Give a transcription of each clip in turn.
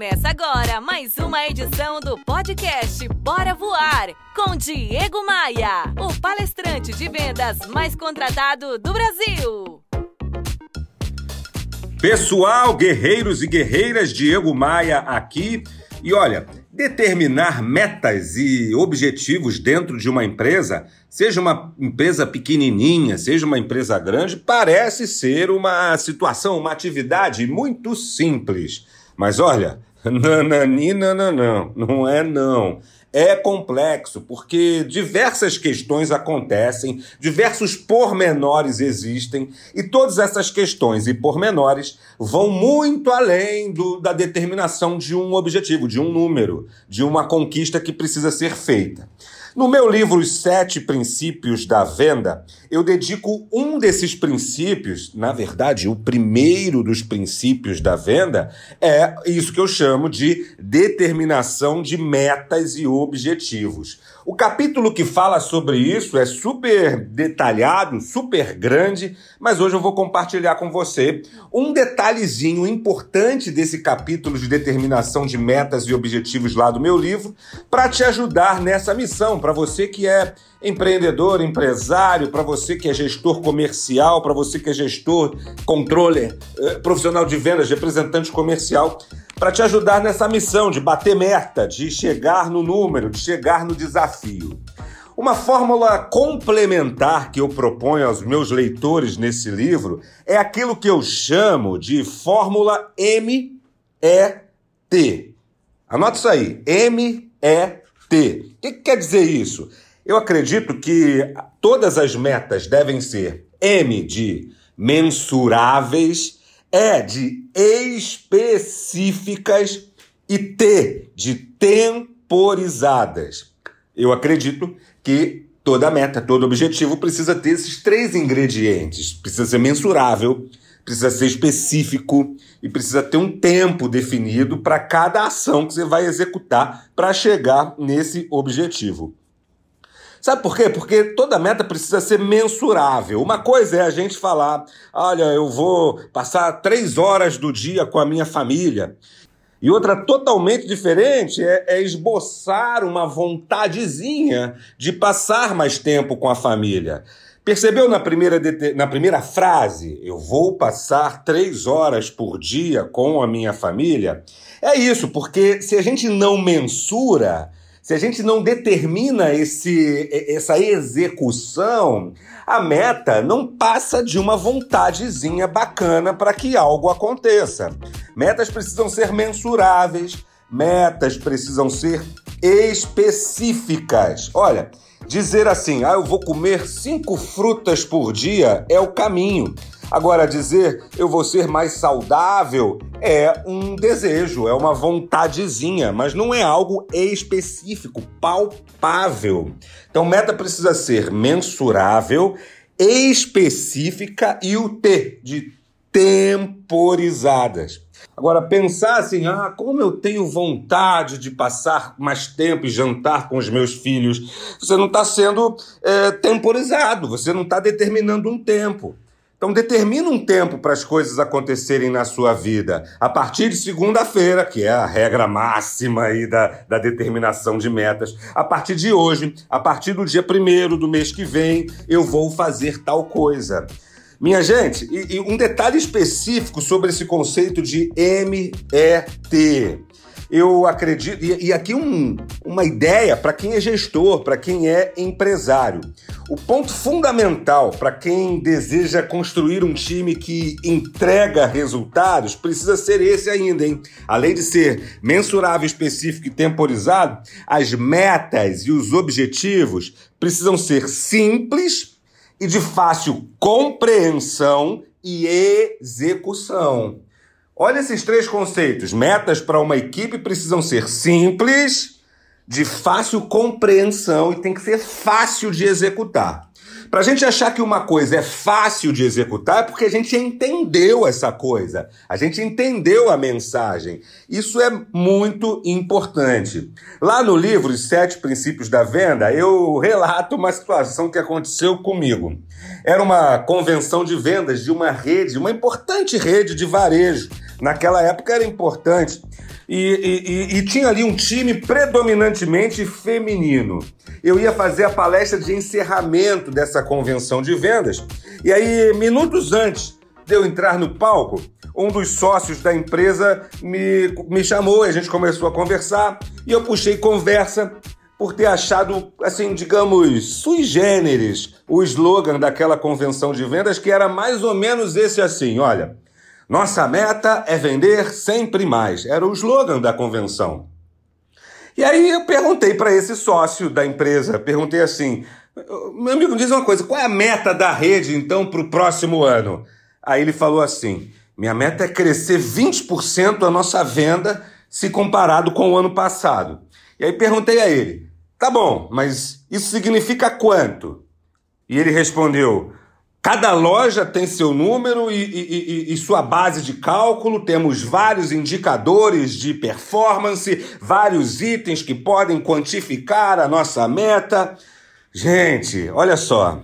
Começa agora mais uma edição do podcast Bora Voar com Diego Maia, o palestrante de vendas mais contratado do Brasil. Pessoal, guerreiros e guerreiras, Diego Maia aqui. E olha, determinar metas e objetivos dentro de uma empresa, seja uma empresa pequenininha, seja uma empresa grande, parece ser uma situação, uma atividade muito simples. Mas olha, nananina, não, não, não é não. É complexo, porque diversas questões acontecem, diversos pormenores existem, e todas essas questões e pormenores vão muito além do, da determinação de um objetivo, de um número, de uma conquista que precisa ser feita. No meu livro Os Sete Princípios da Venda, eu dedico um desses princípios, na verdade, o primeiro dos princípios da venda, é isso que eu chamo de determinação de metas e objetivos. O capítulo que fala sobre isso é super detalhado, super grande, mas hoje eu vou compartilhar com você um detalhezinho importante desse capítulo de determinação de metas e objetivos lá do meu livro, para te ajudar nessa missão, para você que é empreendedor, empresário, para você que é gestor comercial, para você que é gestor, controller, eh, profissional de vendas, representante comercial para te ajudar nessa missão de bater meta, de chegar no número, de chegar no desafio. Uma fórmula complementar que eu proponho aos meus leitores nesse livro é aquilo que eu chamo de fórmula MET. Anota isso aí, MET. O que, que quer dizer isso? Eu acredito que todas as metas devem ser M de mensuráveis é de específicas e T de temporizadas. Eu acredito que toda meta, todo objetivo precisa ter esses três ingredientes. Precisa ser mensurável, precisa ser específico e precisa ter um tempo definido para cada ação que você vai executar para chegar nesse objetivo. Sabe por quê? Porque toda meta precisa ser mensurável. Uma coisa é a gente falar: olha, eu vou passar três horas do dia com a minha família. E outra totalmente diferente é, é, esboçar uma vontadezinha de passar mais tempo com a família. Percebeu na primeira, na primeira frase? Eu vou passar três horas por dia com a minha família? É isso, porque se a gente não mensura, se a gente não determina esse, essa execução, a meta não passa de uma vontadezinha bacana para que algo aconteça. Metas precisam ser mensuráveis, metas precisam ser específicas. Olha, dizer assim, ah, eu vou comer cinco frutas por dia é o caminho. Agora, dizer eu vou ser mais saudável é um desejo, é uma vontadezinha, mas não é algo específico, palpável. Então, meta precisa ser mensurável, específica e o T de temporizadas. Agora, pensar assim, ah, como eu tenho vontade de passar mais tempo e jantar com os meus filhos, você não está sendo é, temporizado, você não está determinando um tempo. Então determina um tempo para as coisas acontecerem na sua vida. A partir de segunda-feira, que é a regra máxima aí da, da determinação de metas, a partir de hoje, a partir do dia primeiro do mês que vem, eu vou fazer tal coisa. Minha gente, e, e um detalhe específico sobre esse conceito de MET eu acredito, e, aqui um, uma ideia para quem é gestor, para quem é empresário. O ponto fundamental para quem deseja construir um time que entrega resultados precisa ser esse ainda, hein? Além de ser mensurável, específico e temporizado, as metas e os objetivos precisam ser simples e de fácil compreensão e execução. Olha esses três conceitos. Metas para uma equipe precisam ser simples, de fácil compreensão e tem que ser fácil de executar. Para a gente achar que uma coisa é fácil de executar é porque a gente entendeu essa coisa, a gente entendeu a mensagem. Isso é muito importante. Lá no livro Os Sete Princípios da Venda, eu relato uma situação que aconteceu comigo. Era uma convenção de vendas de uma rede, uma importante rede de varejo Naquela época era importante. E, e, e, tinha ali um time predominantemente feminino. Eu ia fazer a palestra de encerramento dessa convenção de vendas. E aí, minutos antes de eu entrar no palco, um dos sócios da empresa me, me chamou, a gente começou a conversar e eu puxei conversa por ter achado, assim, digamos, sui generis, o slogan daquela convenção de vendas, que era mais ou menos esse assim: olha, nossa meta é vender sempre mais. Era o slogan da convenção. E aí eu perguntei para esse sócio da empresa, perguntei assim: meu amigo, diz uma coisa, qual é a meta da rede então para o próximo ano? Aí ele falou assim: minha meta é crescer 20% a nossa venda se comparado com o ano passado. E aí perguntei a ele: Tá bom, mas isso significa quanto? E ele respondeu: Cada loja tem seu número e, e, e, e, sua base de cálculo, temos vários indicadores de performance, vários itens que podem quantificar a nossa meta. Gente, olha só,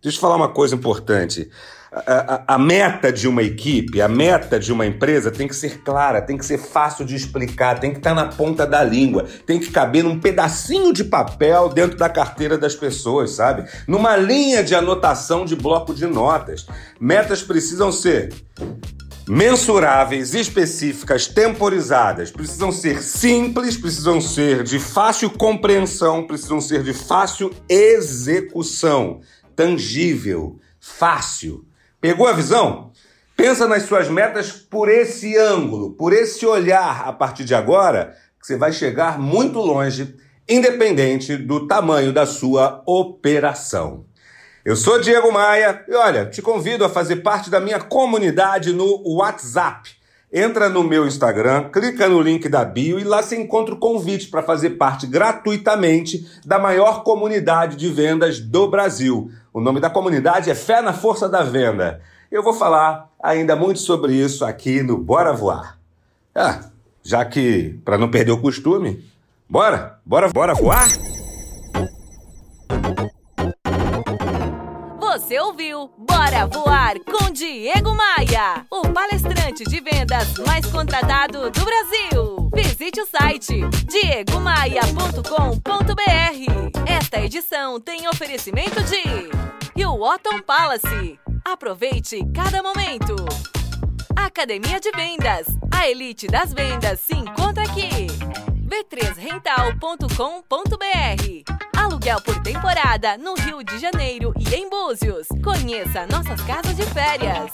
deixa eu falar uma coisa importante a, a, meta de uma equipe, a meta de uma empresa tem que ser clara, tem que ser fácil de explicar, tem que estar na ponta da língua, tem que caber num pedacinho de papel dentro da carteira das pessoas, sabe? Numa linha de anotação de bloco de notas. Metas precisam ser mensuráveis, específicas, temporizadas, precisam ser simples, precisam ser de fácil compreensão, precisam ser de fácil execução, tangível, fácil. Pegou a visão? Pensa nas suas metas por esse ângulo, por esse olhar a partir de agora, que você vai chegar muito longe, independente do tamanho da sua operação. Eu sou Diego Maia e olha, te convido a fazer parte da minha comunidade no WhatsApp. Entra no meu Instagram, clica no link da bio e lá você encontra o convite para fazer parte gratuitamente da maior comunidade de vendas do Brasil. O nome da comunidade é Fé na Força da Venda. Eu vou falar ainda muito sobre isso aqui no Bora Voar. Ah, já que, para não perder o costume, bora, bora, bora voar? Você ouviu Bora Voar com Diego Maia, o palestrante de vendas mais contratado do Brasil. Visite o site diegomaia.com.br. Esta edição tem oferecimento de Otton Palace. Aproveite cada momento. Academia de Vendas. A elite das vendas se encontra aqui. b3rental.com.br Aluguel por temporada no Rio de Janeiro e em Búzios. Conheça nossas casas de férias.